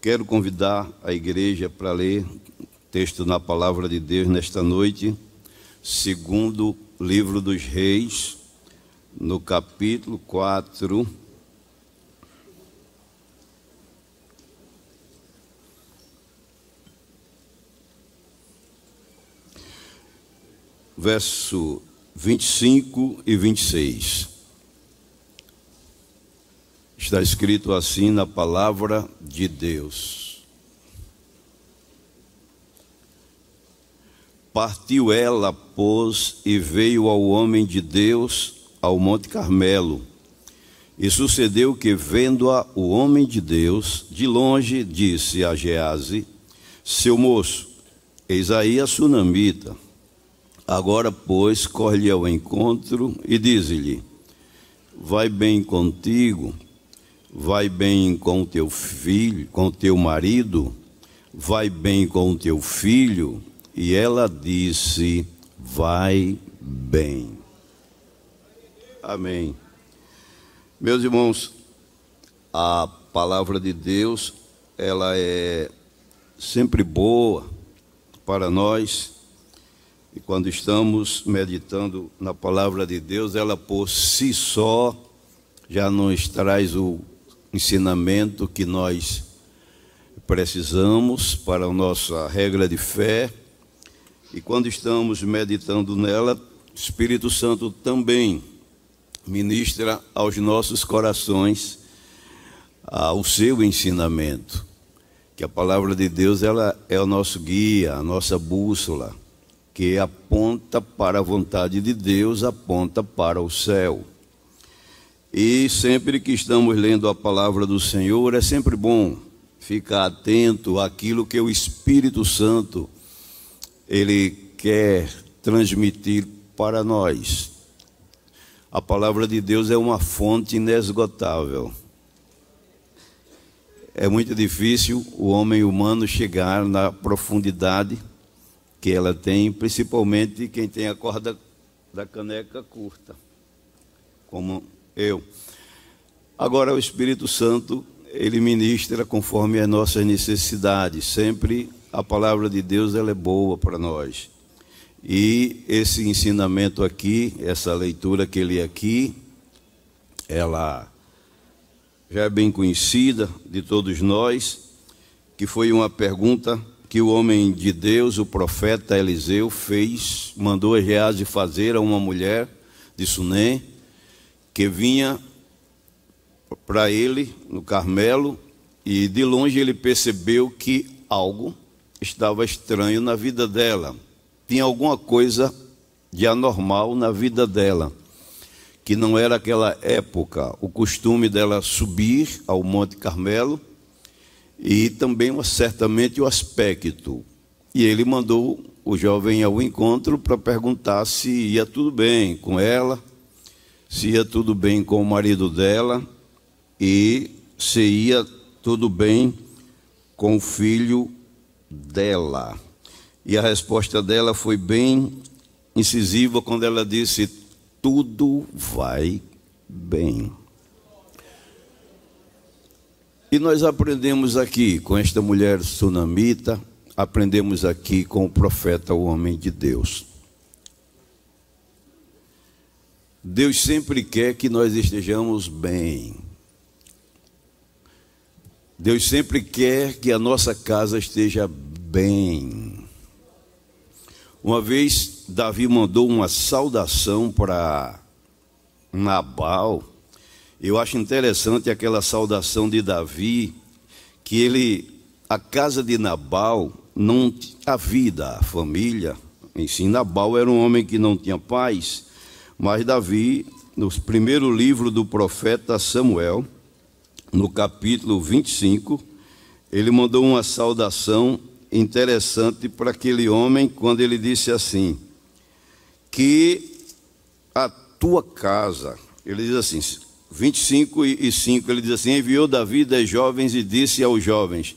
Quero convidar a igreja para ler texto na palavra de Deus nesta noite, segundo livro dos Reis, no capítulo 4. Verso 25 e 26. Está escrito assim na palavra de Deus. Partiu ela, pois, e veio ao homem de Deus ao Monte Carmelo. E sucedeu que, vendo-a o homem de Deus, de longe disse a Gease: Seu moço, eis aí a sunamita. Agora, pois, corre-lhe ao encontro e diz-lhe: Vai bem contigo vai bem com teu filho, com teu marido, vai bem com teu filho. E ela disse: Vai bem. Amém. Meus irmãos, a palavra de Deus, ela é sempre boa para nós. E quando estamos meditando na palavra de Deus, ela por si só já nos traz o ensinamento que nós precisamos para a nossa regra de fé. E quando estamos meditando nela, o Espírito Santo também ministra aos nossos corações ah, o seu ensinamento. Que a palavra de Deus ela é o nosso guia, a nossa bússola, que aponta para a vontade de Deus, aponta para o céu. E sempre que estamos lendo a palavra do Senhor, é sempre bom ficar atento àquilo que o Espírito Santo ele quer transmitir para nós. A palavra de Deus é uma fonte inesgotável. É muito difícil o homem humano chegar na profundidade que ela tem, principalmente quem tem a corda da caneca curta, como eu. Agora, o Espírito Santo, ele ministra conforme as nossas necessidades. Sempre a palavra de Deus ela é boa para nós. E esse ensinamento aqui, essa leitura que ele aqui, ela já é bem conhecida de todos nós, que foi uma pergunta que o homem de Deus, o profeta Eliseu, fez, mandou Gease fazer a uma mulher de Sunem, que vinha para ele no Carmelo e de longe ele percebeu que algo estava estranho na vida dela. Tinha alguma coisa de anormal na vida dela, que não era aquela época o costume dela subir ao Monte Carmelo e também certamente o aspecto. E ele mandou o jovem ao encontro para perguntar se ia tudo bem com ela, se ia tudo bem com o marido dela e se ia tudo bem com o filho dela. E a resposta dela foi bem incisiva quando ela disse: Tudo vai bem. E nós aprendemos aqui com esta mulher sunamita, aprendemos aqui com o profeta, o homem de Deus. Deus sempre quer que nós estejamos bem. Deus sempre quer que a nossa casa esteja bem. Uma vez, Davi mandou uma saudação para Nabal. Eu acho interessante aquela saudação de Davi, que ele, a casa de Nabal, não a vida, a família, em si, Nabal era um homem que não tinha paz mas Davi, no primeiro livro do profeta Samuel, no capítulo 25, ele mandou uma saudação interessante para aquele homem quando ele disse assim: Que a tua casa, ele diz assim, 25 e 5, ele diz assim: Enviou Davi dez jovens e disse aos jovens: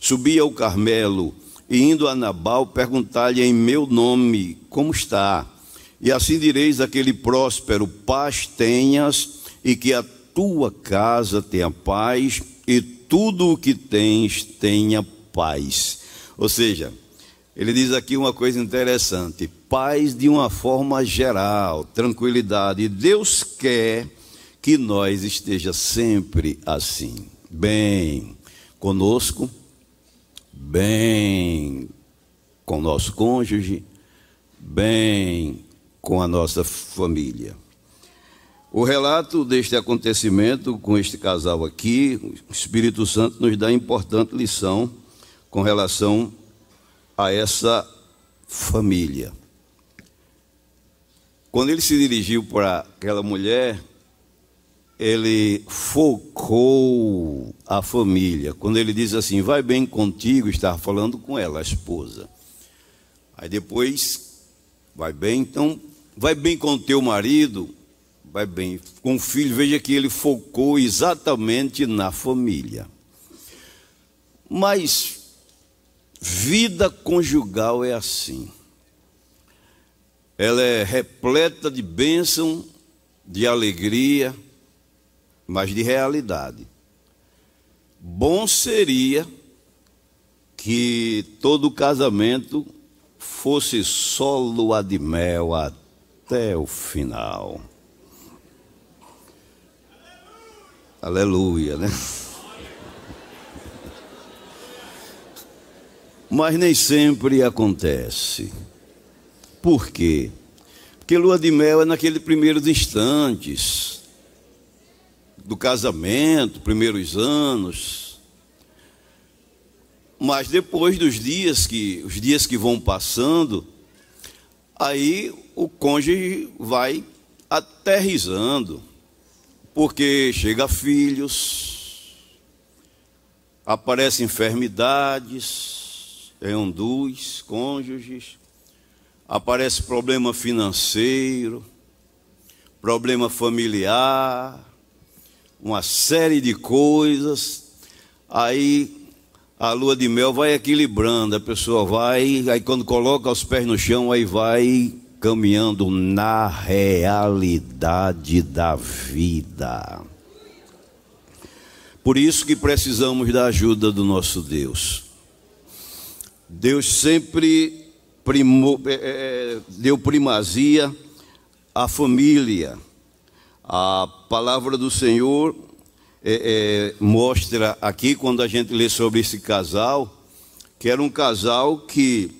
Subi ao Carmelo e indo a Nabal perguntar-lhe em meu nome como está. E assim direis àquele próspero: paz tenhas, e que a tua casa tenha paz, e tudo o que tens tenha paz. Ou seja, ele diz aqui uma coisa interessante: paz de uma forma geral, tranquilidade. Deus quer que nós esteja sempre assim, bem conosco, bem com nosso cônjuge, bem com a nossa família. O relato deste acontecimento com este casal aqui, o Espírito Santo nos dá importante lição com relação a essa família. Quando ele se dirigiu para aquela mulher, ele focou a família. Quando ele diz assim, vai bem contigo, estava falando com ela, a esposa. Aí depois, vai bem, então, vai bem com teu marido, vai bem com o filho. Veja que ele focou exatamente na família. Mas vida conjugal é assim. Ela é repleta de bênção, de alegria, mas de realidade. Bom seria que todo casamento fosse lua de mel até o final. Aleluia, né? Mas nem sempre acontece. Por quê? Porque lua de mel é naqueles primeiros instantes do casamento, primeiros anos. Mas depois dos dias que os dias que vão passando, aí o cônjuge vai aterrizando, porque chega filhos, aparecem enfermidades em um dos cônjuges, aparece problema financeiro, problema familiar, uma série de coisas, aí a lua de mel vai equilibrando, a pessoa vai, aí quando coloca os pés no chão, aí vai caminhando na realidade da vida. Por isso que precisamos da ajuda do nosso Deus. Deus sempre primou, é, é, deu primazia à família a palavra do Senhor é, é, mostra aqui, quando a gente lê sobre esse casal, que era um casal que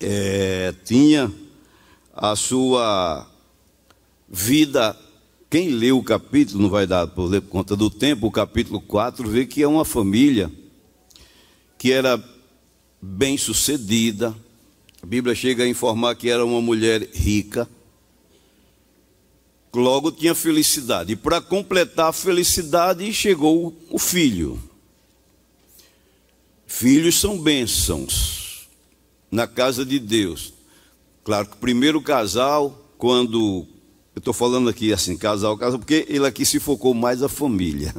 é, tinha a sua vida. Quem lê o capítulo, não vai dar por ler por conta do tempo, o capítulo 4, vê que é uma família que era bem sucedida. A Bíblia chega a informar que era uma mulher rica Logo tinha felicidade. E para completar a felicidade, chegou o filho. Filhos são bênçãos na casa de Deus. Claro que o primeiro casal, quando. Eu estou falando aqui assim, casal, casal, porque ele aqui se focou mais a família.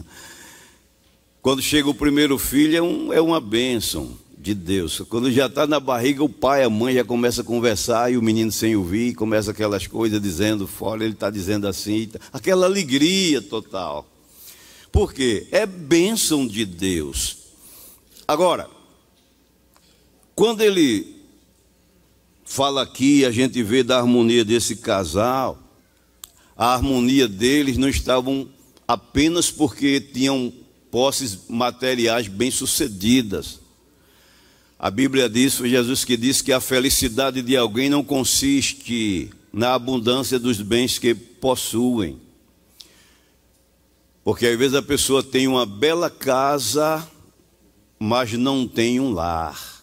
Quando chega o primeiro filho, é, um, é uma bênção de Deus. Quando já está na barriga, o pai, a mãe já começa a conversar e o menino sem ouvir, começa aquelas coisas dizendo fora, ele está dizendo assim, aquela alegria total. Por quê? É bênção de Deus. Agora, quando ele fala aqui, a gente vê da harmonia desse casal, a harmonia deles não estavam apenas porque tinham posses materiais bem-sucedidas a Bíblia diz, foi Jesus que disse que a felicidade de alguém não consiste na abundância dos bens que possuem. Porque às vezes a pessoa tem uma bela casa, mas não tem um lar.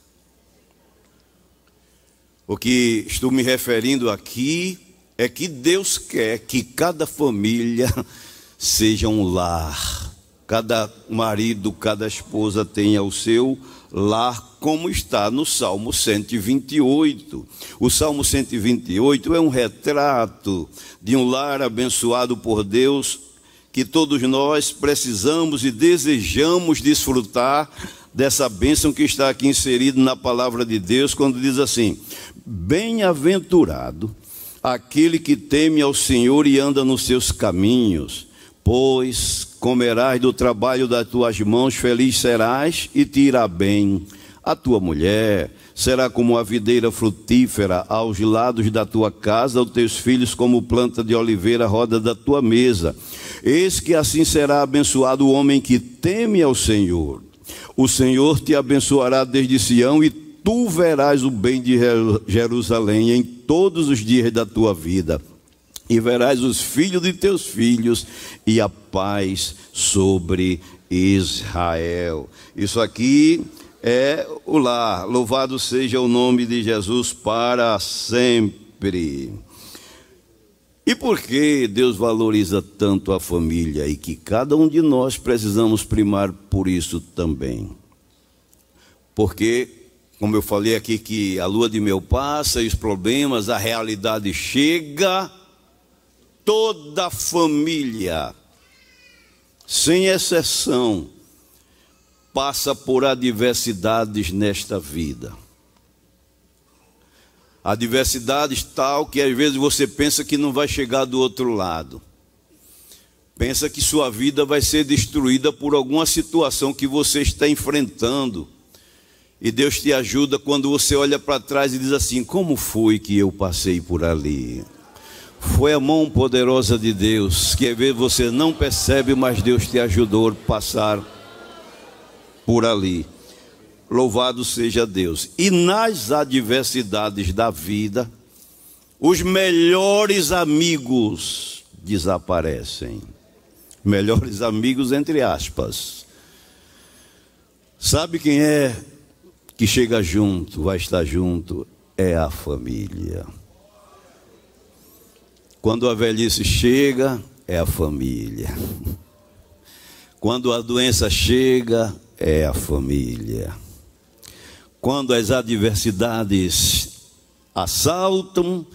O que estou me referindo aqui é que Deus quer que cada família seja um lar. Cada marido, cada esposa tenha o seu lar como está no Salmo 128. O Salmo 128 é um retrato de um lar abençoado por Deus que todos nós precisamos e desejamos desfrutar dessa bênção que está aqui inserido na palavra de Deus, quando diz assim: Bem-aventurado aquele que teme ao Senhor e anda nos seus caminhos, pois comerás do trabalho das tuas mãos, feliz serás e te irá bem. A tua mulher será como a videira frutífera aos lados da tua casa, os teus filhos como planta de oliveira à roda da tua mesa. Eis que assim será abençoado o homem que teme ao Senhor. O Senhor te abençoará desde Sião e tu verás o bem de Jerusalém em todos os dias da tua vida. E verás os filhos de teus filhos e a paz sobre Israel. Isso aqui é o lar. Louvado seja o nome de Jesus para sempre. E por que Deus valoriza tanto a família e que cada um de nós precisamos primar por isso também? Porque, como eu falei aqui, que a lua de mel passa e os problemas, a realidade chega, toda a família, sem exceção, passa por adversidades nesta vida adversidades tal que às vezes você pensa que não vai chegar do outro lado. Pensa que sua vida vai ser destruída por alguma situação que você está enfrentando. E Deus te ajuda quando você olha para trás e diz assim: Como foi que eu passei por ali? Foi a mão poderosa de Deus que às vezes você não percebe, mas Deus te ajudou a passar por ali. Louvado seja Deus. E nas adversidades da vida, os melhores amigos desaparecem. Melhores amigos, entre aspas. Sabe quem é que chega junto, vai estar junto? É a família. Quando a velhice chega, é a família. Quando a doença chega, é a família. Quando as adversidades assaltam,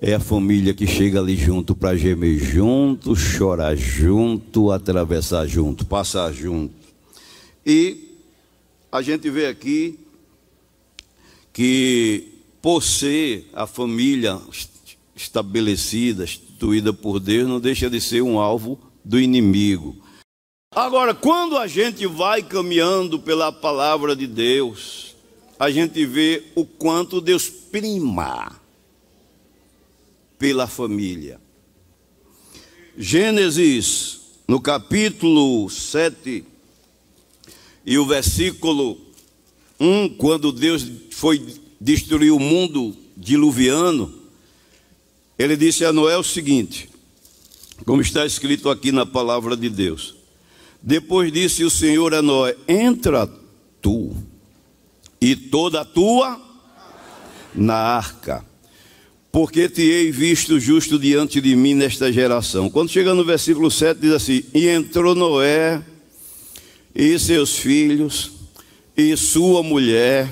é a família que chega ali junto para gemer junto, chorar junto, atravessar junto, passar junto. E a gente vê aqui que por ser a família estabelecida, instituída por Deus, não deixa de ser um alvo do inimigo. Agora, quando a gente vai caminhando pela palavra de Deus, a gente vê o quanto Deus prima pela família. Gênesis, no capítulo 7 e o versículo 1, quando Deus foi destruir o mundo diluviano, ele disse a Noé o seguinte, como está escrito aqui na palavra de Deus: Depois disse o Senhor a Noé: Entra tu e toda a tua na arca, porque te hei visto justo diante de mim nesta geração. Quando chega no versículo 7, diz assim: E entrou Noé e seus filhos, e sua mulher,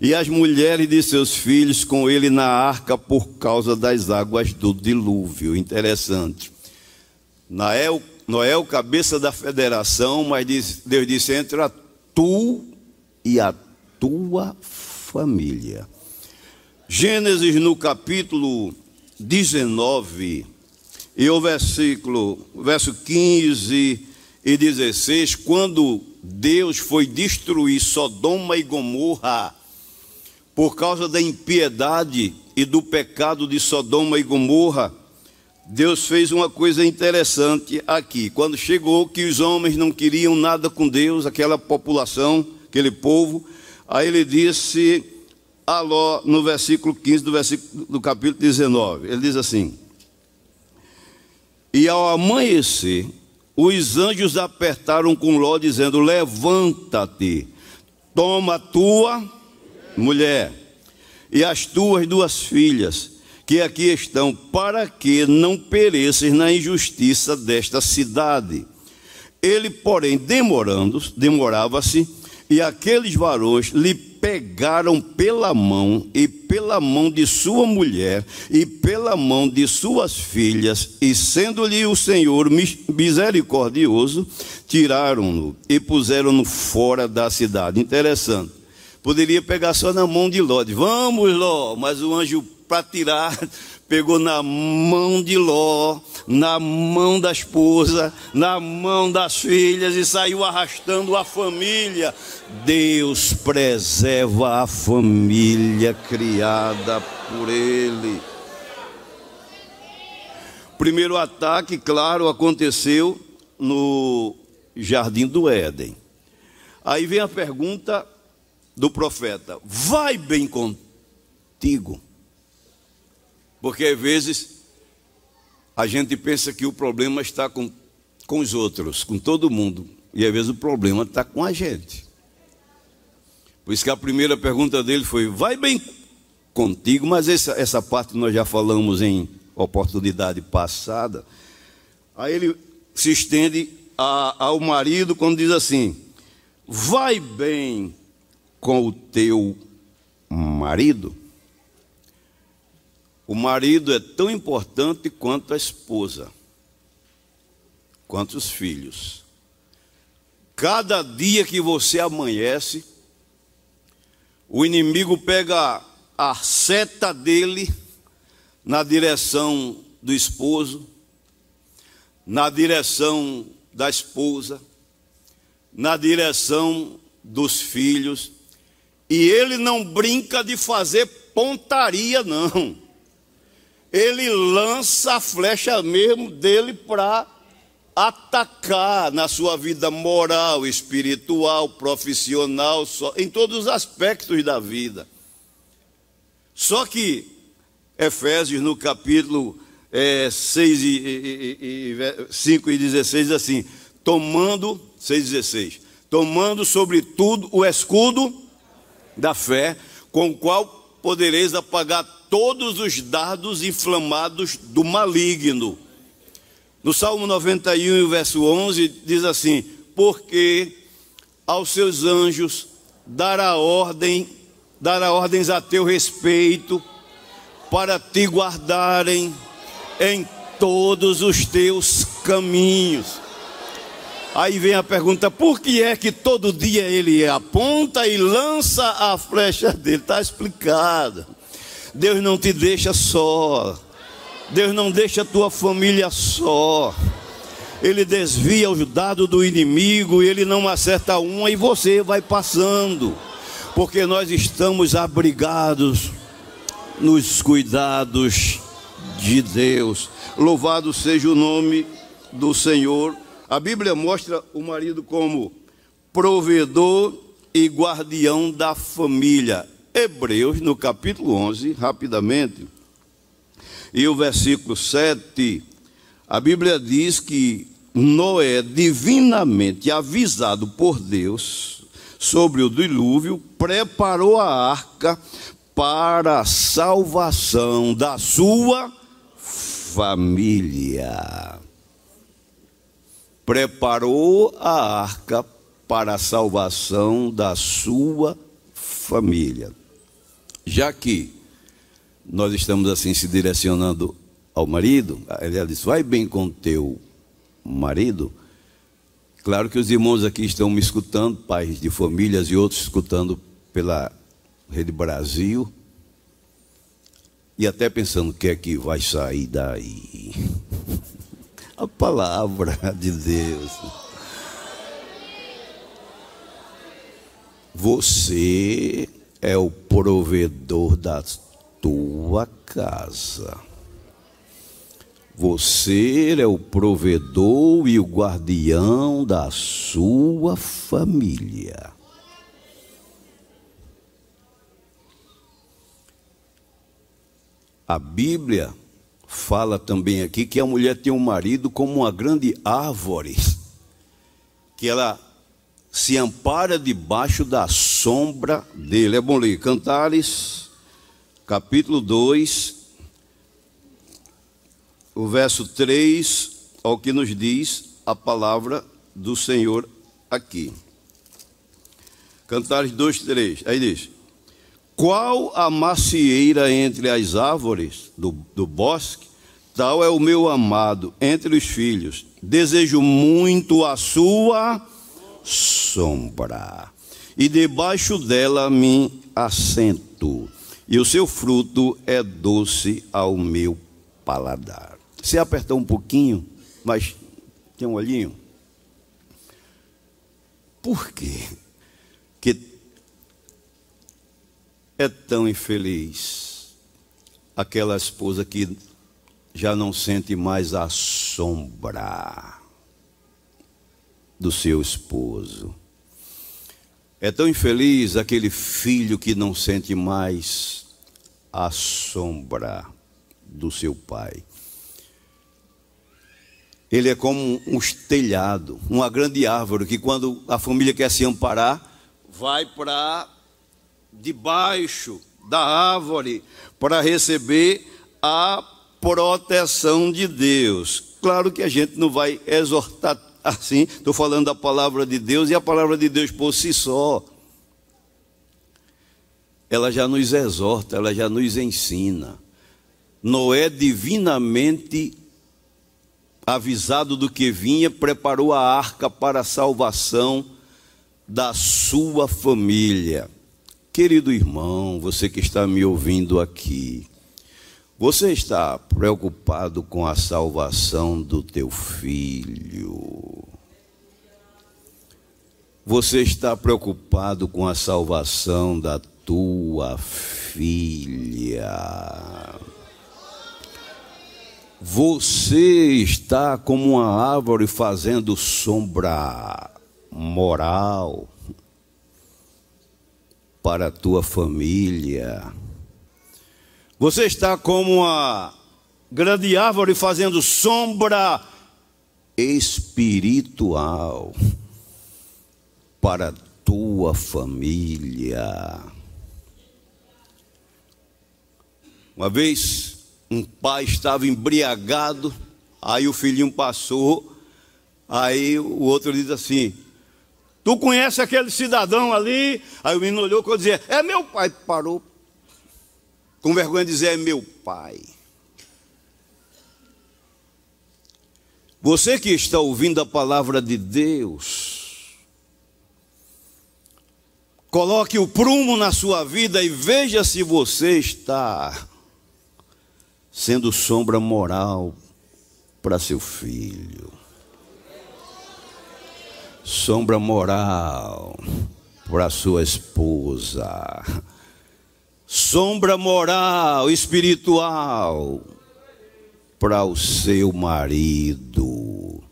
e as mulheres de seus filhos com ele na arca por causa das águas do dilúvio. Interessante. Noé, Noé é o cabeça da federação, mas Deus disse: entra tu e a tua família. Gênesis no capítulo 19 e o versículo, verso 15 e 16, quando Deus foi destruir Sodoma e Gomorra por causa da impiedade e do pecado de Sodoma e Gomorra, Deus fez uma coisa interessante aqui. Quando chegou que os homens não queriam nada com Deus, aquela população, aquele povo, Aí ele disse a Ló, no versículo 15 do, versículo, do capítulo 19, ele diz assim: E ao amanhecer, os anjos apertaram com Ló, dizendo: Levanta-te, toma a tua mulher e as tuas duas filhas, que aqui estão, para que não pereças na injustiça desta cidade. Ele, porém, demorando, demorava-se, e aqueles varões lhe pegaram pela mão e pela mão de sua mulher e pela mão de suas filhas, e sendo-lhe o Senhor misericordioso, tiraram-no e puseram-no fora da cidade. Interessante. Poderia pegar só na mão de Ló, vamos Ló, mas o anjo para tirar pegou na mão de Ló, na mão da esposa, na mão das filhas e saiu arrastando a família. Deus preserva a família criada por Ele. Primeiro ataque, claro, aconteceu no jardim do Éden. Aí vem a pergunta do profeta: Vai bem contigo? Porque às vezes a gente pensa que o problema está com, com os outros, com todo mundo, e às vezes o problema está com a gente. Por isso que a primeira pergunta dele foi: Vai bem contigo? Mas essa, essa parte nós já falamos em oportunidade passada. Aí ele se estende a, ao marido quando diz assim: Vai bem com o teu marido. O marido é tão importante quanto a esposa, quanto os filhos. Cada dia que você amanhece, o inimigo pega a seta dele na direção do esposo, na direção da esposa, na direção dos filhos, e ele não brinca de fazer pontaria, não. Ele lança a flecha mesmo dele para atacar na sua vida moral, espiritual, profissional, em todos os aspectos da vida. Só que Efésios, no capítulo é, 6 e, e, e, 5 e 16, assim: tomando, 6 e 16, tomando sobretudo o escudo da fé, com o qual podereis apagar todos os dardos inflamados do maligno. No Salmo 91, verso 11, diz assim: Porque aos seus anjos dará ordem, dará ordens a teu respeito, para te guardarem em todos os teus caminhos. Aí vem a pergunta: por que é que todo dia ele aponta e lança a flecha dele? Está explicado. Deus não te deixa só. Deus não deixa a tua família só. Ele desvia os dados do inimigo, ele não acerta uma e você vai passando. Porque nós estamos abrigados nos cuidados de Deus. Louvado seja o nome do Senhor. A Bíblia mostra o marido como provedor e guardião da família. Hebreus, no capítulo 11, rapidamente, e o versículo 7, a Bíblia diz que Noé, divinamente avisado por Deus sobre o dilúvio, preparou a arca para a salvação da sua família. Preparou a arca para a salvação da sua família. Já que nós estamos assim se direcionando ao marido, ele disse: vai bem com teu marido. Claro que os irmãos aqui estão me escutando, pais de famílias e outros escutando pela Rede Brasil e até pensando o que é que vai sair daí. A palavra de Deus. Você é o provedor da tua casa. Você é o provedor e o guardião da sua família. A Bíblia fala também aqui que a mulher tem um marido como uma grande árvore, que ela se ampara debaixo da sombra dele. É bom ler Cantares, capítulo 2, o verso 3, ao que nos diz a palavra do Senhor aqui. Cantares 2, 3. Aí diz: qual a macieira entre as árvores do, do bosque, tal é o meu amado entre os filhos. Desejo muito a sua sombra, e debaixo dela me assento. e o seu fruto é doce ao meu paladar. Se apertar um pouquinho, mas tem um olhinho. Por quê? Que é tão infeliz aquela esposa que já não sente mais a sombra do seu esposo. É tão infeliz aquele filho que não sente mais a sombra do seu pai. Ele é como um estelhado, uma grande árvore que, quando a família quer se amparar, vai para debaixo da árvore para receber a proteção de Deus. Claro que a gente não vai exortar assim, estou falando da palavra de Deus e a palavra de Deus por si só. Ela já nos exorta, ela já nos ensina. Noé, divinamente avisado do que vinha, preparou a arca para a salvação da sua família. Querido irmão, você que está me ouvindo aqui, você está preocupado com a salvação do teu filho? Você está preocupado com a salvação da tua filha? Você está como uma árvore fazendo sombra moral para a tua família? Você está como uma grande árvore fazendo sombra espiritual para tua família. Uma vez, um pai estava embriagado, aí o filhinho passou, aí o outro diz assim: Tu conhece aquele cidadão ali? Aí o menino olhou e dizia: É meu pai. Parou com vergonha de dizer é meu pai. Você que está ouvindo a palavra de Deus, coloque o prumo na sua vida e veja se você está sendo sombra moral para seu filho. Sombra moral para sua esposa sombra moral, espiritual para o seu marido.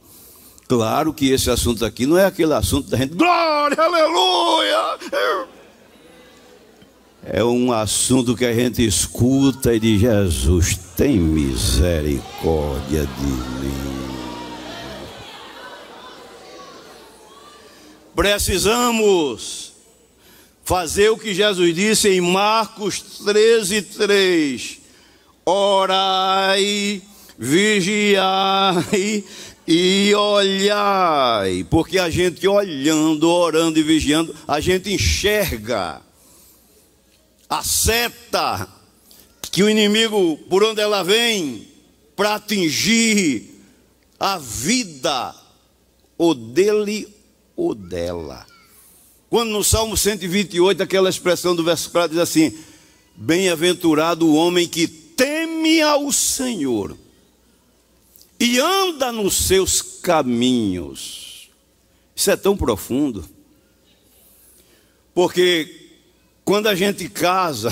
Claro que esse assunto aqui não é aquele assunto da gente, glória, aleluia. É um assunto que a gente escuta e diz: Jesus, tem misericórdia de mim. Precisamos fazer o que Jesus disse em Marcos 13, 3. Orai, vigiai e olhai, porque a gente olhando, orando e vigiando, a gente enxerga a seta que o inimigo, por onde ela vem, para atingir a vida, ou dele ou dela. Quando no Salmo 128, aquela expressão do verso 4 diz assim: Bem-aventurado o homem que teme ao Senhor e anda nos seus caminhos. Isso é tão profundo. Porque quando a gente casa,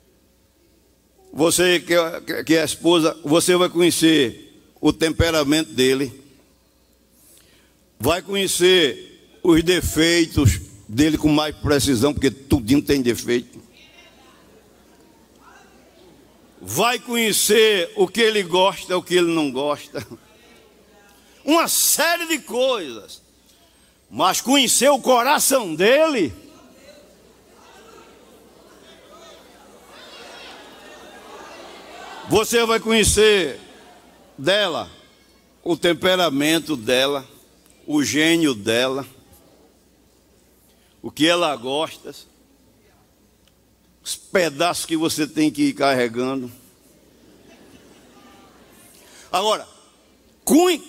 você que é, a esposa, você vai conhecer o temperamento dele, vai conhecer os defeitos dele com mais precisão, porque tudinho tem defeito. Vai conhecer o que ele gosta, o que ele não gosta. Uma série de coisas. Mas conhecer o coração dele. Você vai conhecer dela, o temperamento dela, o gênio dela o que ela gosta, os pedaços que você tem que ir carregando. Agora,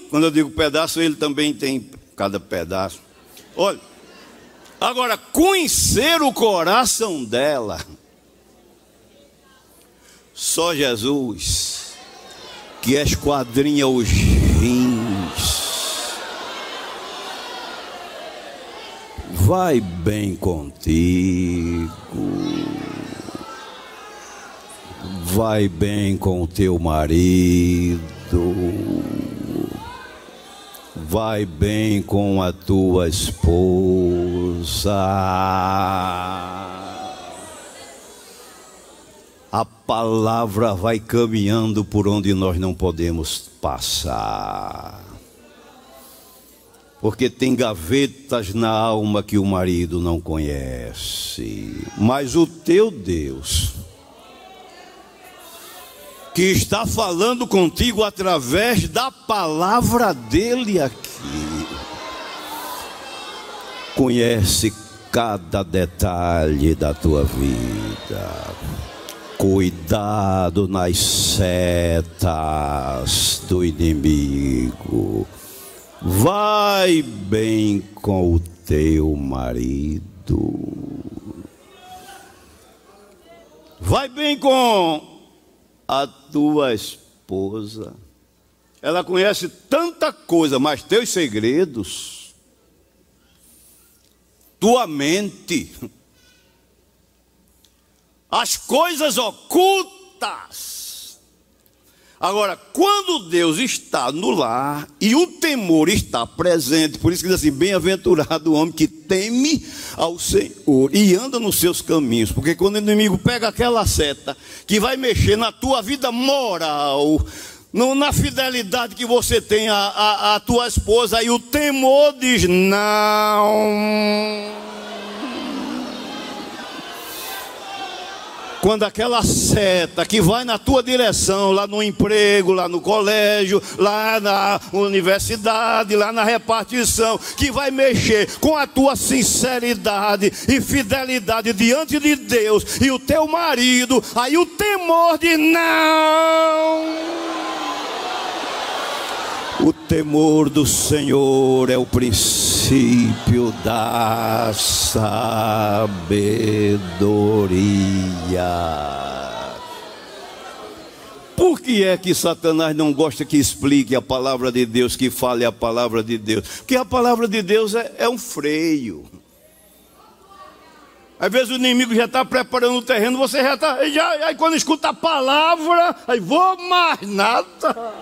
quando eu digo pedaço, ele também tem cada pedaço. Olha, agora, conhecer o coração dela Só Jesus que esquadrinha os rins. Vai bem contigo. Vai bem com o teu marido. Vai bem com a tua esposa. A palavra vai caminhando por onde nós não podemos passar. Porque tem gavetas na alma que o marido não conhece. Mas o teu Deus, que está falando contigo através da palavra dele aqui, conhece cada detalhe da tua vida. Cuidado nas setas do inimigo. Vai bem com o teu marido. Vai bem com a tua esposa. Ela conhece tanta coisa, mas teus segredos, tua mente, as coisas ocultas, Agora, quando Deus está no lar e o temor está presente, por isso que diz assim: bem-aventurado o homem que teme ao Senhor e anda nos seus caminhos, porque quando o inimigo pega aquela seta que vai mexer na tua vida moral, no, na fidelidade que você tem à, à tua esposa, e o temor diz: não. Quando aquela seta que vai na tua direção, lá no emprego, lá no colégio, lá na universidade, lá na repartição, que vai mexer com a tua sinceridade e fidelidade diante de Deus e o teu marido, aí o temor de não. O temor do Senhor é o princípio da sabedoria. Por que é que Satanás não gosta que explique a palavra de Deus, que fale a palavra de Deus? Porque a palavra de Deus é, é um freio. Às vezes o inimigo já está preparando o terreno, você já está. Aí quando escuta a palavra, aí vou mais nada.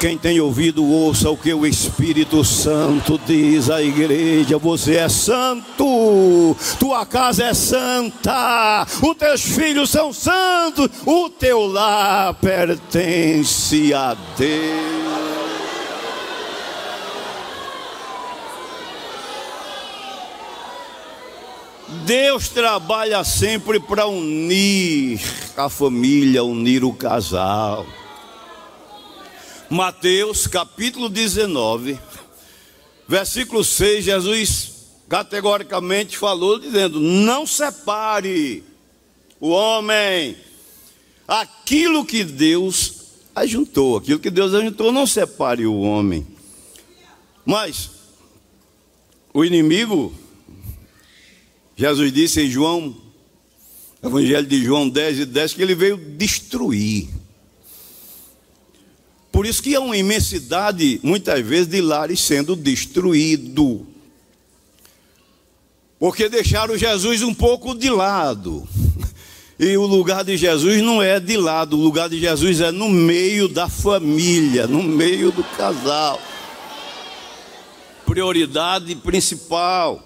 Quem tem ouvido, ouça o que o Espírito Santo diz à igreja: você é santo, tua casa é santa, os teus filhos são santos, o teu lar pertence a Deus. Deus trabalha sempre para unir a família, unir o casal. Mateus capítulo 19, versículo 6, Jesus categoricamente falou, dizendo: Não separe o homem, aquilo que Deus ajuntou, aquilo que Deus ajuntou, não separe o homem. Mas o inimigo, Jesus disse em João, Evangelho de João 10 e 10, que ele veio destruir. Por isso que há uma imensidade, muitas vezes, de lares sendo destruído. Porque deixaram Jesus um pouco de lado. E o lugar de Jesus não é de lado, o lugar de Jesus é no meio da família, no meio do casal. Prioridade principal.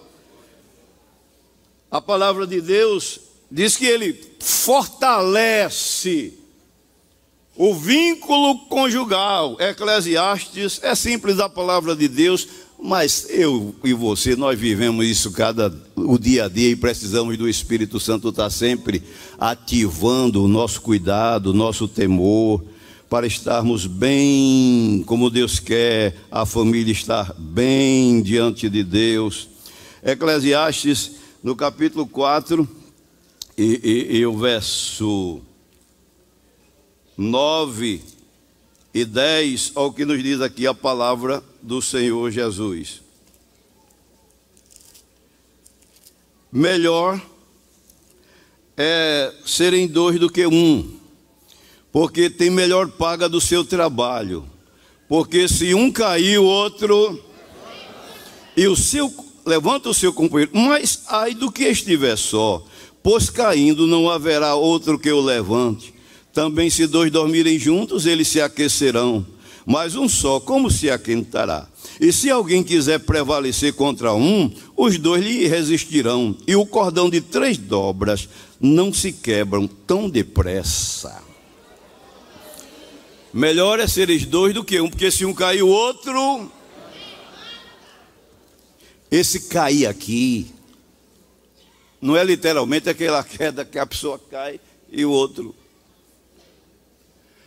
A palavra de Deus diz que ele fortalece o vínculo conjugal, Eclesiastes, é simples a palavra de Deus, mas eu e você, nós vivemos isso cada o dia a dia e precisamos do Espírito Santo estar sempre ativando o nosso cuidado, o nosso temor, para estarmos bem como Deus quer, a família estar bem diante de Deus. Eclesiastes, no capítulo 4, e, e, e o verso 9 e 10, ao que nos diz aqui a palavra do Senhor Jesus. Melhor é serem dois do que um, porque tem melhor paga do seu trabalho. Porque se um cair, o outro. E o seu. Levanta o seu companheiro. Mas ai do que estiver só, pois caindo não haverá outro que o levante. Também, se dois dormirem juntos, eles se aquecerão. Mas um só, como se aquentará? E se alguém quiser prevalecer contra um, os dois lhe resistirão. E o cordão de três dobras não se quebram tão depressa. Melhor é seres dois do que um, porque se um cair, o outro. Esse cair aqui, não é literalmente aquela queda que a pessoa cai e o outro.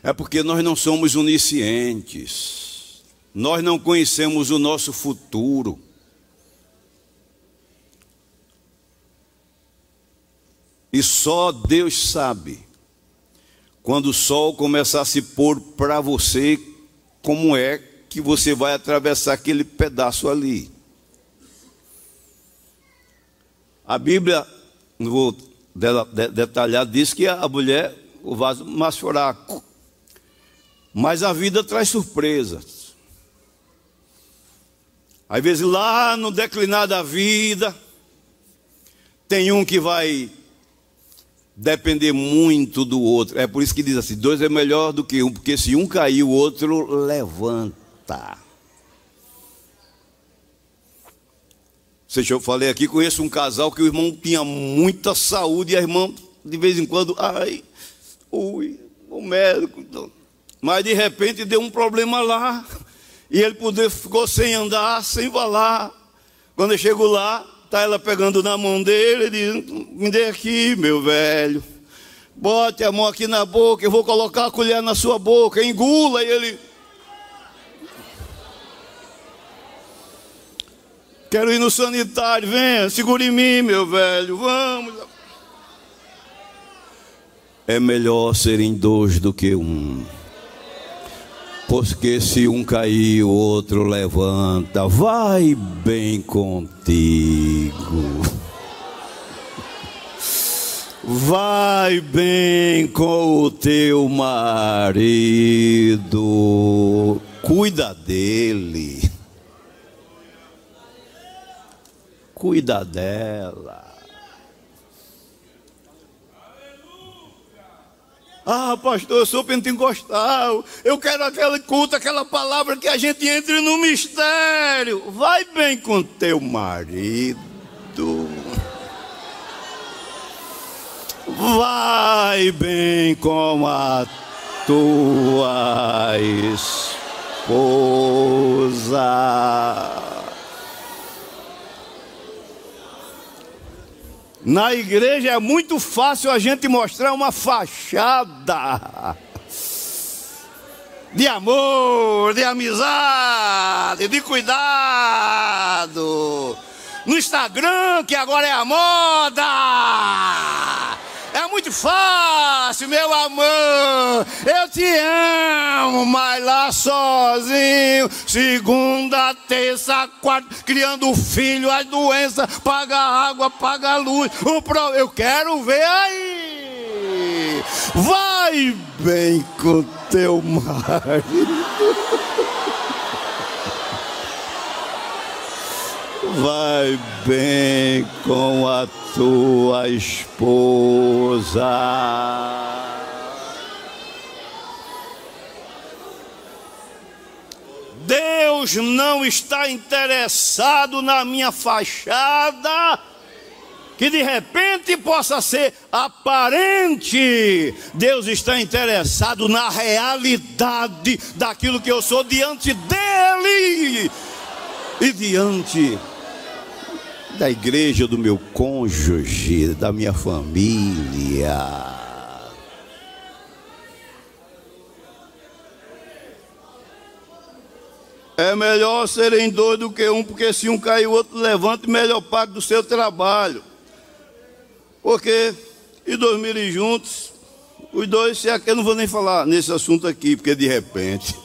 É porque nós não somos oniscientes. Nós não conhecemos o nosso futuro. E só Deus sabe quando o sol começar a se pôr para você, como é que você vai atravessar aquele pedaço ali. A Bíblia, não vou detalhar, diz que a mulher, o vaso mais. Mas a vida traz surpresas. Às vezes lá no declinar da vida, tem um que vai depender muito do outro. É por isso que diz assim: dois é melhor do que um, porque se um cair, o outro levanta. Seja, eu falei aqui, conheço um casal que o irmão tinha muita saúde e a irmã, de vez em quando, ai, ui, o médico. Mas de repente deu um problema lá. E ele poder, ficou sem andar, sem falar. Quando eu chego lá, está ela pegando na mão dele, ele diz, me dê aqui, meu velho. Bote a mão aqui na boca, eu vou colocar a colher na sua boca, engula, e ele. Quero ir no sanitário, venha, segure em mim, meu velho, vamos. É melhor serem dois do que um. Porque se um cair, o outro levanta. Vai bem contigo. Vai bem com o teu marido. Cuida dele. Cuida dela. Ah, pastor, eu sou pentecostal. Eu quero aquele culto, aquela palavra que a gente entre no mistério. Vai bem com teu marido. Vai bem com a tua esposa. Na igreja é muito fácil a gente mostrar uma fachada de amor, de amizade, de cuidado. No Instagram, que agora é a moda. É muito fácil, meu amor. Eu te amo, mas lá sozinho. Segunda, terça, quarta, criando filho, as doenças, paga água, paga luz. O pro... Eu quero ver aí. Vai bem com teu marido. vai bem com a tua esposa. Deus não está interessado na minha fachada, que de repente possa ser aparente. Deus está interessado na realidade daquilo que eu sou diante dEle e diante da igreja, do meu cônjuge, da minha família. É melhor serem dois do que um, porque se um cair, o outro levanta e melhor pago do seu trabalho. Porque, e dormirem juntos, os dois, se é eu não vou nem falar nesse assunto aqui, porque de repente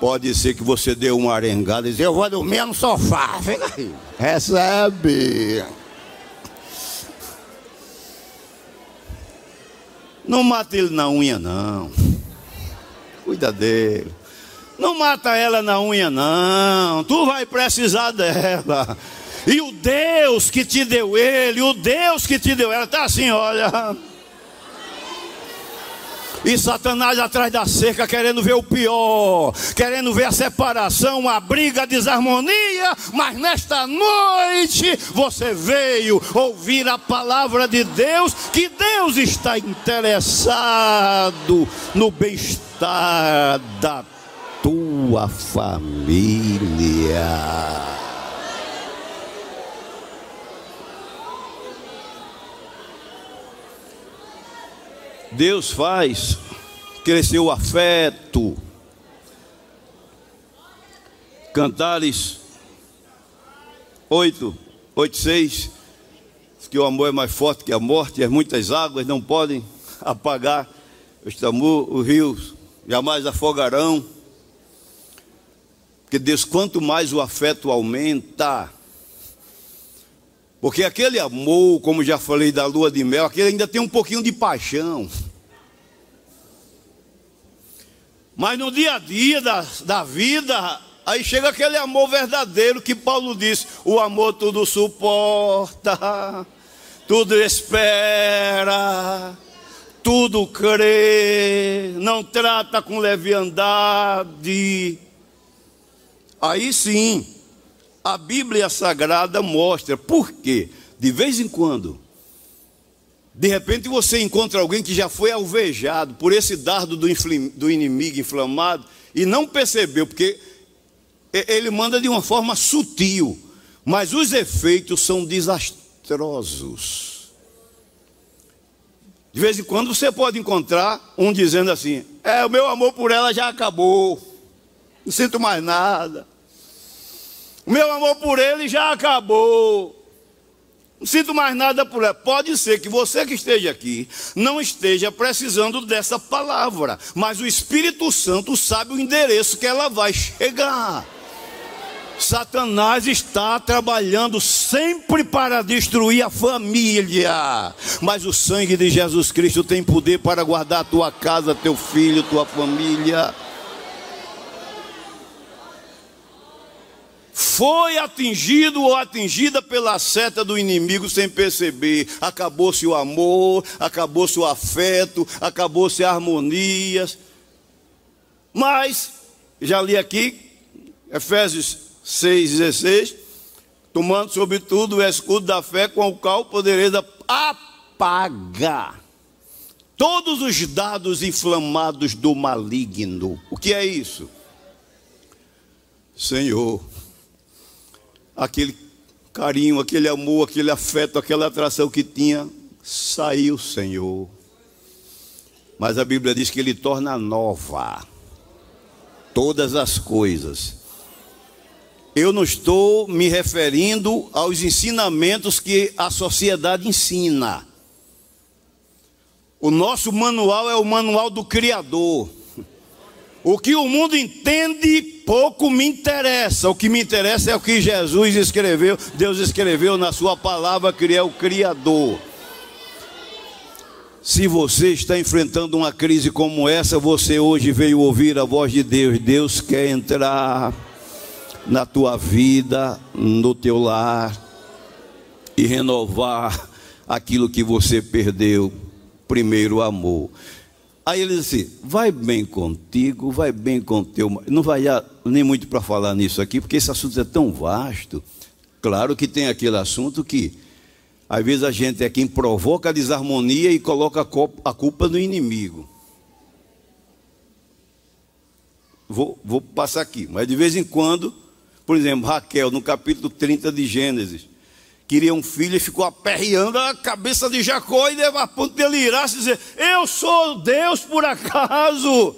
Pode ser que você dê uma arengada e diz, eu vou dormir no sofá. Fica aí. Recebe. Não mata ele na unha, não. Cuida dele. Não mata ela na unha, não. Tu vai precisar dela. E o Deus que te deu ele, o Deus que te deu ela, está assim, olha. E Satanás atrás da cerca, querendo ver o pior, querendo ver a separação, a briga, a desarmonia. Mas nesta noite você veio ouvir a palavra de Deus, que Deus está interessado no bem-estar da tua família. Deus faz crescer o afeto. Cantares 8, 8, 6, que o amor é mais forte que a morte, e as muitas águas não podem apagar os tamu, os rios jamais afogarão. Porque Deus, quanto mais o afeto aumenta, porque aquele amor, como já falei da lua de mel, aquele ainda tem um pouquinho de paixão. Mas no dia a dia da, da vida, aí chega aquele amor verdadeiro que Paulo diz: o amor tudo suporta, tudo espera, tudo crê, não trata com leviandade. Aí sim, a Bíblia Sagrada mostra. Por quê? De vez em quando, de repente você encontra alguém que já foi alvejado por esse dardo do, do inimigo inflamado e não percebeu, porque ele manda de uma forma sutil, mas os efeitos são desastrosos. De vez em quando você pode encontrar um dizendo assim: É, o meu amor por ela já acabou, não sinto mais nada. O meu amor por ele já acabou. Não sinto mais nada por ela. Pode ser que você que esteja aqui não esteja precisando dessa palavra, mas o Espírito Santo sabe o endereço que ela vai chegar. Satanás está trabalhando sempre para destruir a família, mas o sangue de Jesus Cristo tem poder para guardar a tua casa, teu filho, tua família. Foi atingido ou atingida pela seta do inimigo sem perceber. Acabou-se o amor, acabou-se o afeto, acabou-se a harmonia. Mas, já li aqui, Efésios 6,16, tomando sobretudo o escudo da fé com o qual podereis apagar todos os dados inflamados do maligno. O que é isso? Senhor, aquele carinho, aquele amor, aquele afeto, aquela atração que tinha, saiu, Senhor. Mas a Bíblia diz que Ele torna nova todas as coisas. Eu não estou me referindo aos ensinamentos que a sociedade ensina. O nosso manual é o manual do Criador. O que o mundo entende pouco me interessa. O que me interessa é o que Jesus escreveu, Deus escreveu na sua palavra, que é o Criador. Se você está enfrentando uma crise como essa, você hoje veio ouvir a voz de Deus. Deus quer entrar na tua vida, no teu lar e renovar aquilo que você perdeu. Primeiro amor. Aí ele disse: vai bem contigo, vai bem com teu. Não vai nem muito para falar nisso aqui, porque esse assunto é tão vasto. Claro que tem aquele assunto que, às vezes, a gente é quem provoca a desarmonia e coloca a culpa no inimigo. Vou, vou passar aqui, mas de vez em quando, por exemplo, Raquel, no capítulo 30 de Gênesis, queria um filho e ficou aperreando a cabeça de Jacó e levou a ponto de ele irar e dizer: Eu sou Deus por acaso,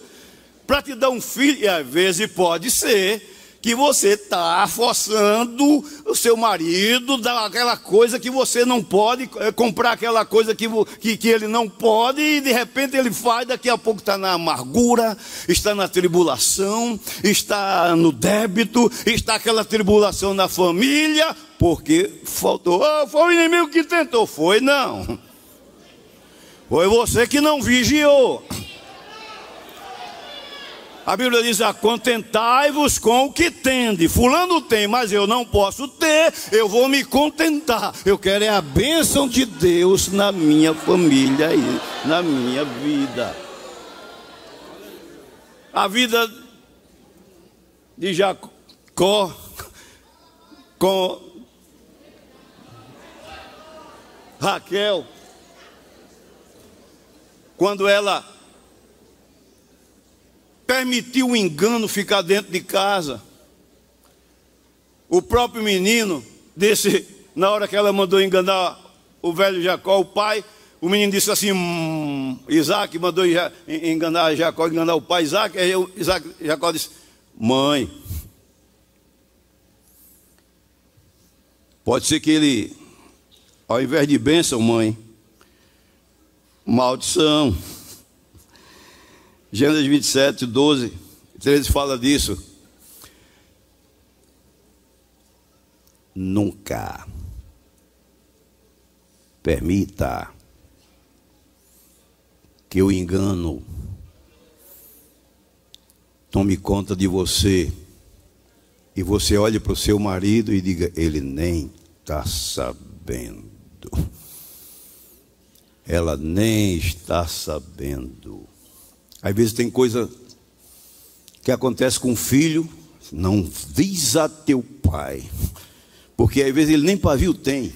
para te dar um filho. E às vezes pode ser que você está forçando o seu marido dar aquela coisa que você não pode, é, comprar aquela coisa que, que, que ele não pode, e de repente ele faz, daqui a pouco está na amargura, está na tribulação, está no débito, está aquela tribulação na família, porque faltou. Oh, foi o inimigo que tentou, foi não. Foi você que não vigiou. A Bíblia diz: contentai-vos com o que tende. Fulano tem, mas eu não posso ter, eu vou me contentar. Eu quero é a bênção de Deus na minha família e na minha vida. A vida de Jacó com Raquel, quando ela permitiu o engano ficar dentro de casa. O próprio menino disse, na hora que ela mandou enganar o velho Jacó, o pai, o menino disse assim: hum, Isaac mandou enganar Jacó, enganar o pai Isaac. Aí Isaac, Jacó disse: Mãe, pode ser que ele, ao invés de bênção, mãe, maldição. Gênesis 27, 12, 13 fala disso. Nunca permita que o engano tome conta de você e você olhe para o seu marido e diga: ele nem está sabendo. Ela nem está sabendo. Às vezes tem coisa que acontece com o filho, não diz a teu pai, porque às vezes ele nem pavio tem.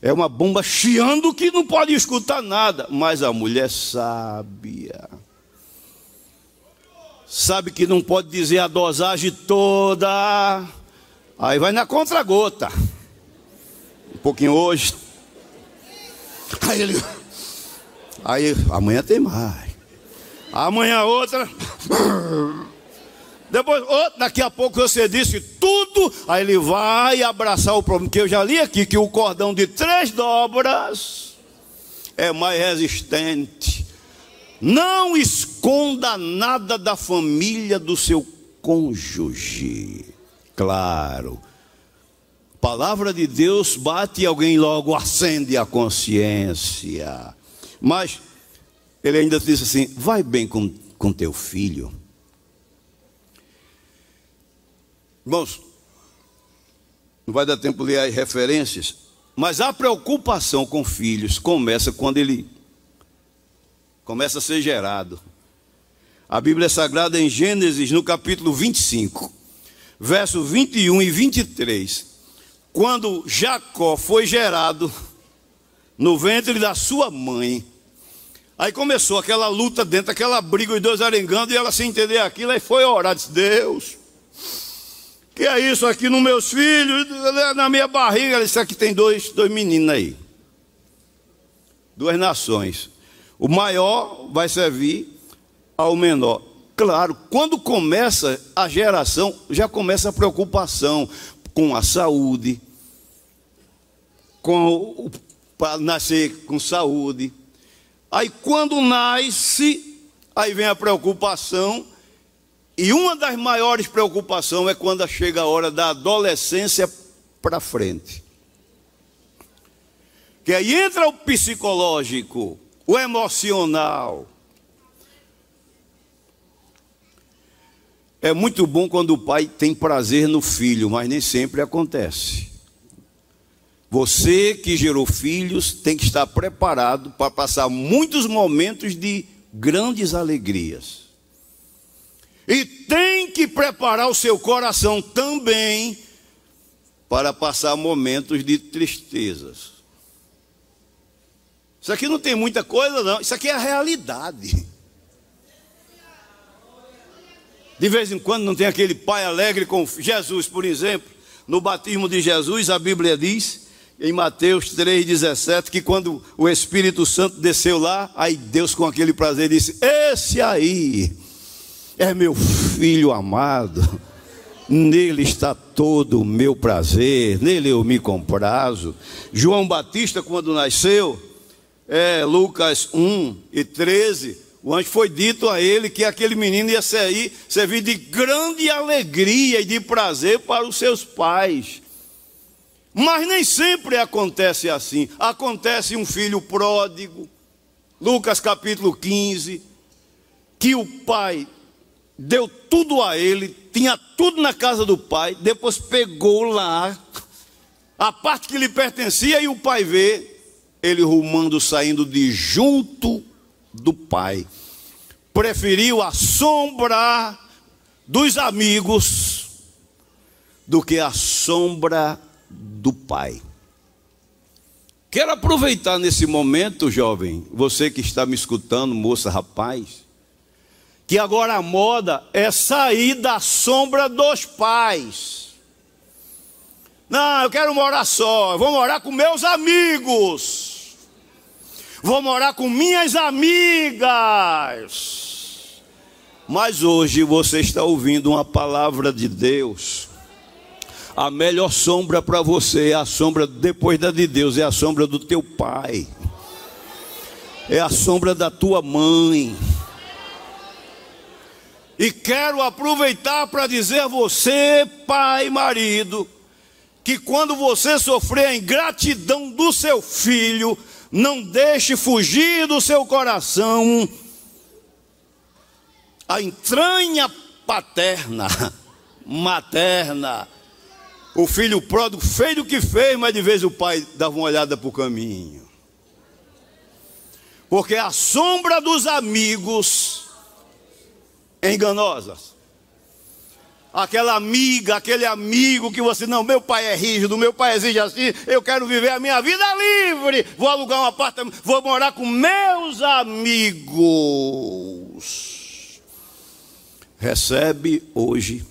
É uma bomba chiando que não pode escutar nada, mas a mulher sábia sabe que não pode dizer a dosagem toda, aí vai na contra-gota. Um pouquinho hoje. Aí ele. Aí amanhã tem mais amanhã outra. Depois, oh, daqui a pouco você disse tudo, aí ele vai abraçar o problema. Que eu já li aqui que o cordão de três dobras é mais resistente. Não esconda nada da família do seu cônjuge. Claro. Palavra de Deus bate e alguém logo acende a consciência. Mas ele ainda disse assim: vai bem com, com teu filho. Irmãos, não vai dar tempo de ler as referências, mas a preocupação com filhos começa quando ele começa a ser gerado. A Bíblia Sagrada em Gênesis, no capítulo 25, verso 21 e 23, quando Jacó foi gerado no ventre da sua mãe, Aí começou aquela luta dentro, aquela briga, os dois arengando, e ela sem entender aquilo, aí foi orar, disse, Deus, que é isso aqui nos meus filhos, na minha barriga, ela disse, aqui tem dois, dois meninos aí. Duas nações. O maior vai servir ao menor. Claro, quando começa a geração, já começa a preocupação com a saúde, com para nascer com saúde, Aí quando nasce, aí vem a preocupação, e uma das maiores preocupações é quando chega a hora da adolescência para frente. Que aí entra o psicológico, o emocional. É muito bom quando o pai tem prazer no filho, mas nem sempre acontece. Você que gerou filhos tem que estar preparado para passar muitos momentos de grandes alegrias. E tem que preparar o seu coração também para passar momentos de tristezas. Isso aqui não tem muita coisa, não. Isso aqui é a realidade. De vez em quando não tem aquele pai alegre com Jesus, por exemplo. No batismo de Jesus, a Bíblia diz em Mateus 3,17, que quando o Espírito Santo desceu lá, aí Deus com aquele prazer disse: Esse aí é meu filho amado, nele está todo o meu prazer, nele eu me comprazo. João Batista, quando nasceu, é, Lucas 1 e 13, o anjo foi dito a ele que aquele menino ia sair, servir de grande alegria e de prazer para os seus pais. Mas nem sempre acontece assim. Acontece um filho pródigo, Lucas capítulo 15, que o pai deu tudo a ele, tinha tudo na casa do pai, depois pegou lá a parte que lhe pertencia e o pai vê ele rumando, saindo de junto do pai. Preferiu a sombra dos amigos do que a sombra do pai. Quero aproveitar nesse momento, jovem, você que está me escutando, moça, rapaz, que agora a moda é sair da sombra dos pais. Não, eu quero morar só, eu vou morar com meus amigos. Vou morar com minhas amigas. Mas hoje você está ouvindo uma palavra de Deus. A melhor sombra para você é a sombra depois da de Deus, é a sombra do teu pai. É a sombra da tua mãe e quero aproveitar para dizer a você, pai e marido, que quando você sofrer a ingratidão do seu filho, não deixe fugir do seu coração a entranha paterna, materna. O filho pródigo fez o que fez, mas de vez o pai dava uma olhada para o caminho. Porque a sombra dos amigos enganosas. Aquela amiga, aquele amigo que você, não, meu pai é rígido, meu pai exige assim, eu quero viver a minha vida livre, vou alugar um apartamento, vou morar com meus amigos. Recebe hoje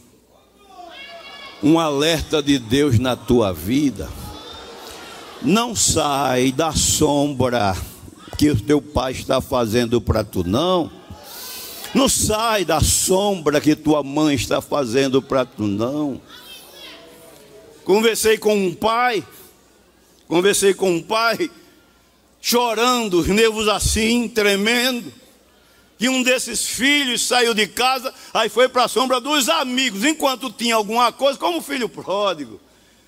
um alerta de Deus na tua vida. Não sai da sombra que o teu pai está fazendo para tu, não não sai da sombra que tua mãe está fazendo para tu, não. Conversei com um pai, conversei com um pai, chorando, os nervos assim, tremendo. Que um desses filhos saiu de casa, aí foi para a sombra dos amigos, enquanto tinha alguma coisa, como filho pródigo.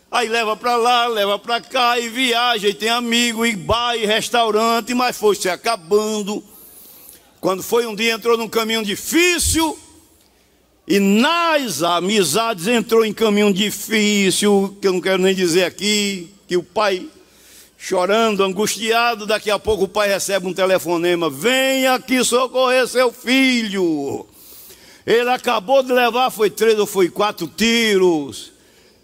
Aí leva para lá, leva para cá, e viaja, e tem amigo, e bar, e restaurante, mas foi se acabando. Quando foi um dia, entrou num caminho difícil, e nas amizades entrou em caminho difícil, que eu não quero nem dizer aqui, que o pai chorando, angustiado, daqui a pouco o pai recebe um telefonema: venha aqui socorrer seu filho. Ele acabou de levar, foi três ou foi quatro tiros.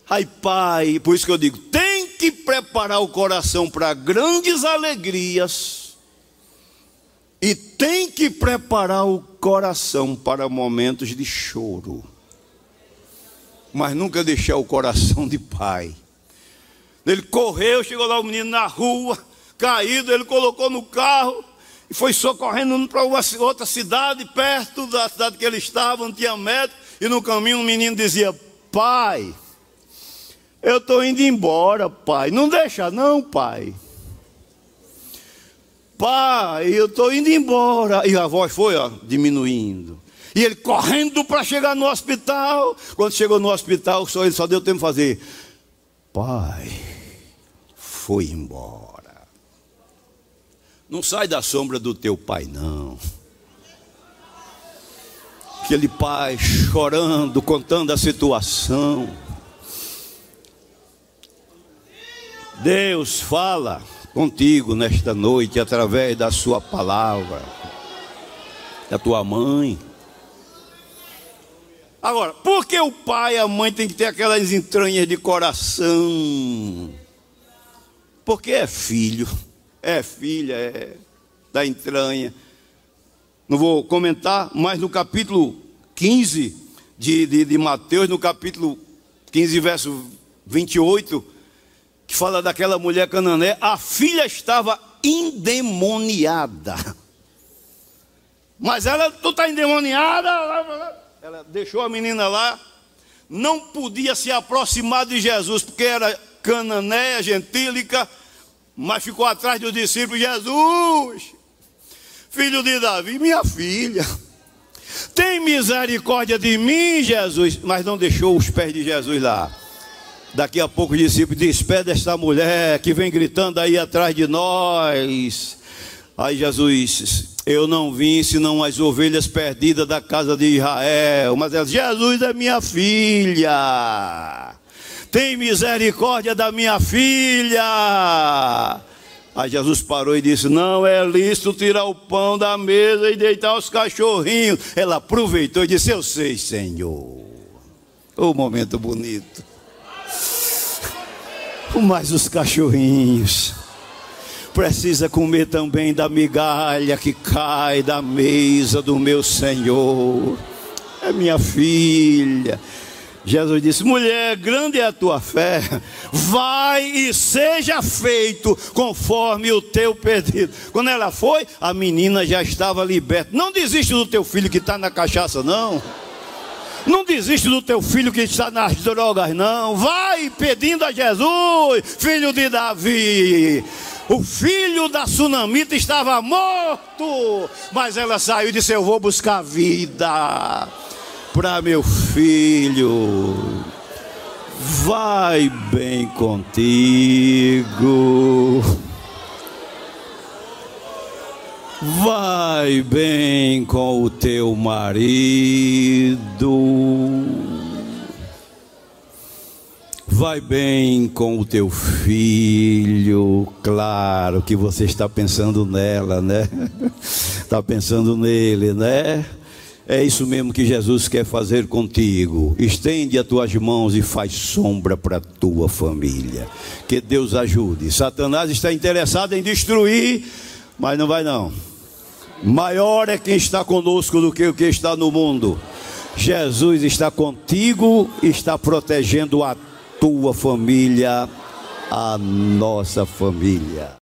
Ai, pai, por isso que eu digo: tem que preparar o coração para grandes alegrias e tem que preparar o coração para momentos de choro. Mas nunca deixar o coração de pai. Ele correu, chegou lá o menino na rua, caído, ele colocou no carro e foi socorrendo para outra cidade, perto da cidade que ele estava, não tinha médico, e no caminho um menino dizia: Pai, eu estou indo embora, pai. Não deixa, não, pai. Pai, eu estou indo embora. E a voz foi ó, diminuindo. E ele correndo para chegar no hospital. Quando chegou no hospital, só ele só deu tempo de fazer. Pai, foi embora. Não sai da sombra do teu pai, não. Aquele pai chorando, contando a situação. Deus fala contigo nesta noite através da Sua palavra, da tua mãe. Agora, por que o pai e a mãe tem que ter aquelas entranhas de coração? Porque é filho, é filha, é da entranha. Não vou comentar, mas no capítulo 15 de, de, de Mateus, no capítulo 15, verso 28, que fala daquela mulher canané, a filha estava endemoniada. Mas ela, tu está endemoniada, ela deixou a menina lá, não podia se aproximar de Jesus, porque era cananéia, gentílica, mas ficou atrás dos discípulos, Jesus, filho de Davi, minha filha, tem misericórdia de mim, Jesus, mas não deixou os pés de Jesus lá. Daqui a pouco discípulo despede esta mulher que vem gritando aí atrás de nós. Aí Jesus, eu não vim senão as ovelhas perdidas da casa de Israel. Mas ela, Jesus é minha filha. Tem misericórdia da minha filha. Aí Jesus parou e disse: Não é lícito tirar o pão da mesa e deitar os cachorrinhos. Ela aproveitou e disse: Eu sei, Senhor. O oh, momento bonito mas os cachorrinhos precisa comer também da migalha que cai da mesa do meu Senhor. É minha filha. Jesus disse: Mulher, grande é a tua fé, vai e seja feito conforme o teu pedido. Quando ela foi, a menina já estava liberta. Não desiste do teu filho que está na cachaça, não. Não desiste do teu filho que está nas drogas, não. Vai pedindo a Jesus, filho de Davi. O filho da sunamita estava morto, mas ela saiu e disse: Eu vou buscar vida para meu filho. Vai bem contigo. Vai bem com o teu marido. Vai bem com o teu filho. Claro que você está pensando nela, né? Está pensando nele, né? É isso mesmo que Jesus quer fazer contigo. Estende as tuas mãos e faz sombra para a tua família. Que Deus ajude. Satanás está interessado em destruir, mas não vai não. Maior é quem está conosco do que o que está no mundo. Jesus está contigo, está protegendo a tua família, a nossa família.